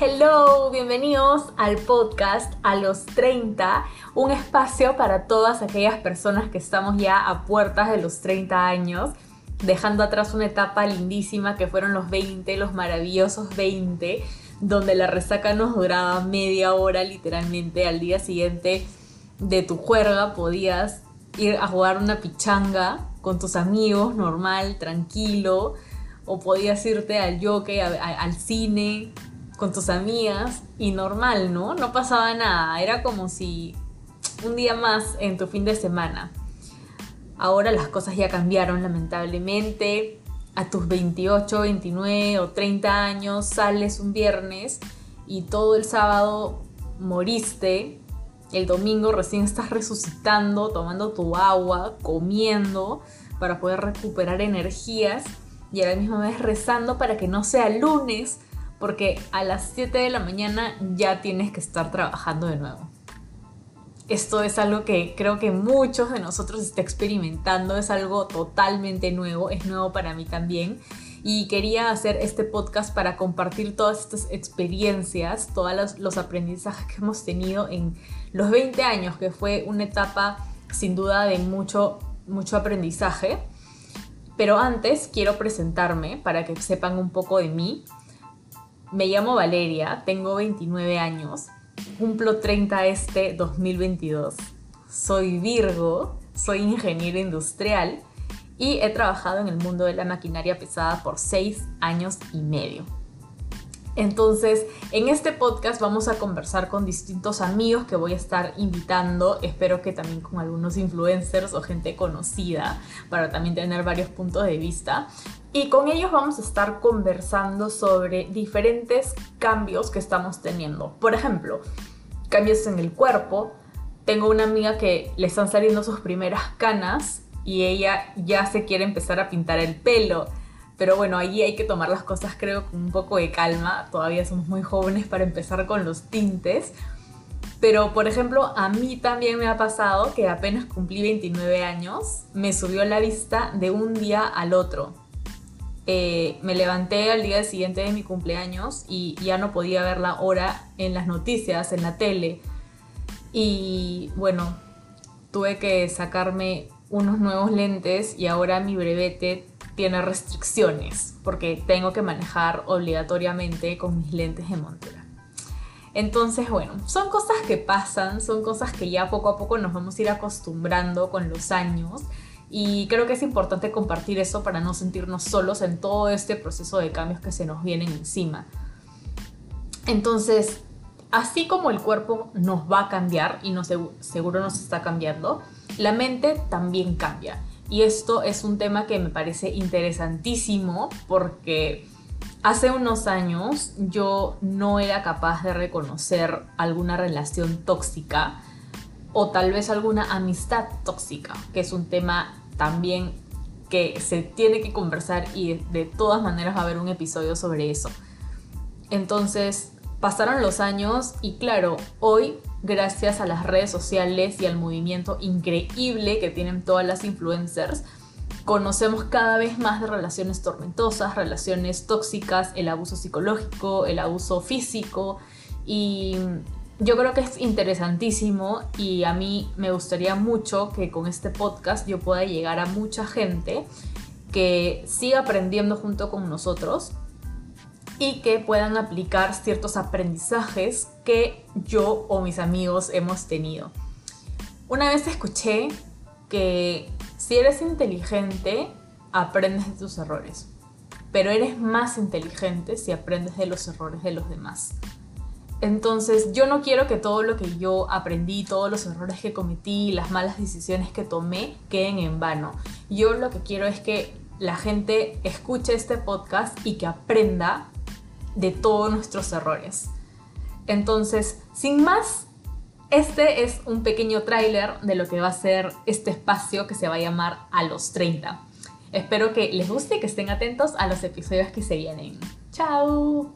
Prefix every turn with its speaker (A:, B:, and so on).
A: Hello, bienvenidos al podcast A los 30, un espacio para todas aquellas personas que estamos ya a puertas de los 30 años, dejando atrás una etapa lindísima que fueron los 20, los maravillosos 20, donde la resaca nos duraba media hora literalmente. Al día siguiente de tu juerga podías ir a jugar una pichanga con tus amigos, normal, tranquilo, o podías irte al yoke, al cine, con tus amigas y normal, ¿no? No pasaba nada, era como si un día más en tu fin de semana. Ahora las cosas ya cambiaron lamentablemente. A tus 28, 29 o 30 años sales un viernes y todo el sábado moriste. El domingo recién estás resucitando, tomando tu agua, comiendo para poder recuperar energías y a la misma vez rezando para que no sea lunes porque a las 7 de la mañana ya tienes que estar trabajando de nuevo. Esto es algo que creo que muchos de nosotros está experimentando, es algo totalmente nuevo, es nuevo para mí también. Y quería hacer este podcast para compartir todas estas experiencias, todos los, aprendizajes que hemos tenido en los 20 años, que fue una etapa sin duda de mucho, mucho aprendizaje. Pero antes quiero presentarme para que sepan un poco de mí. Me llamo Valeria, tengo 29 años, cumplo 30 este 2022. Soy Virgo, soy ingeniero industrial y he trabajado en el mundo de la maquinaria pesada por 6 años y medio. Entonces, en este podcast vamos a conversar con distintos amigos que voy a estar invitando, espero que también con algunos influencers o gente conocida, para también tener varios puntos de vista. Y con ellos vamos a estar conversando sobre diferentes cambios que estamos teniendo. Por ejemplo, cambios en el cuerpo. Tengo una amiga que le están saliendo sus primeras canas y ella ya se quiere empezar a pintar el pelo pero bueno, ahí hay que tomar las cosas creo con un poco de calma. Todavía somos muy jóvenes para empezar con los tintes. Pero por ejemplo, a mí también me ha pasado que apenas cumplí 29 años, me subió la vista de un día al otro. Eh, me levanté al día siguiente de mi cumpleaños y ya no podía ver la hora en las noticias, en la tele. Y bueno, tuve que sacarme unos nuevos lentes y ahora mi brevete tiene restricciones porque tengo que manejar obligatoriamente con mis lentes de montura. Entonces, bueno, son cosas que pasan, son cosas que ya poco a poco nos vamos a ir acostumbrando con los años y creo que es importante compartir eso para no sentirnos solos en todo este proceso de cambios que se nos vienen encima. Entonces, así como el cuerpo nos va a cambiar y seguro nos está cambiando, la mente también cambia. Y esto es un tema que me parece interesantísimo porque hace unos años yo no era capaz de reconocer alguna relación tóxica o tal vez alguna amistad tóxica, que es un tema también que se tiene que conversar y de, todas maneras va a haber un episodio sobre eso. Entonces, pasaron los años y claro, hoy gracias a las redes sociales y al movimiento increíble que tienen todas las influencers, conocemos cada vez más de relaciones tormentosas, relaciones tóxicas, el abuso psicológico, el abuso físico y yo creo que es interesantísimo y a mí me gustaría mucho que con este podcast yo pueda llegar a mucha gente que siga aprendiendo junto con nosotros y que puedan aplicar ciertos aprendizajes que yo o mis amigos hemos tenido. Una vez escuché que si eres inteligente, aprendes de tus errores, pero eres más inteligente si aprendes de los errores de los demás. Entonces yo no quiero que todo lo que yo aprendí, todos los errores que cometí, las malas decisiones que tomé queden en vano. Yo lo que quiero es que la gente escuche este podcast y que aprenda de todos nuestros errores. Entonces, sin más, este es un pequeño tráiler de lo que va a ser este espacio que se va a llamar A los 30. Espero que les guste y que estén atentos a los episodios que se vienen. ¡Chao!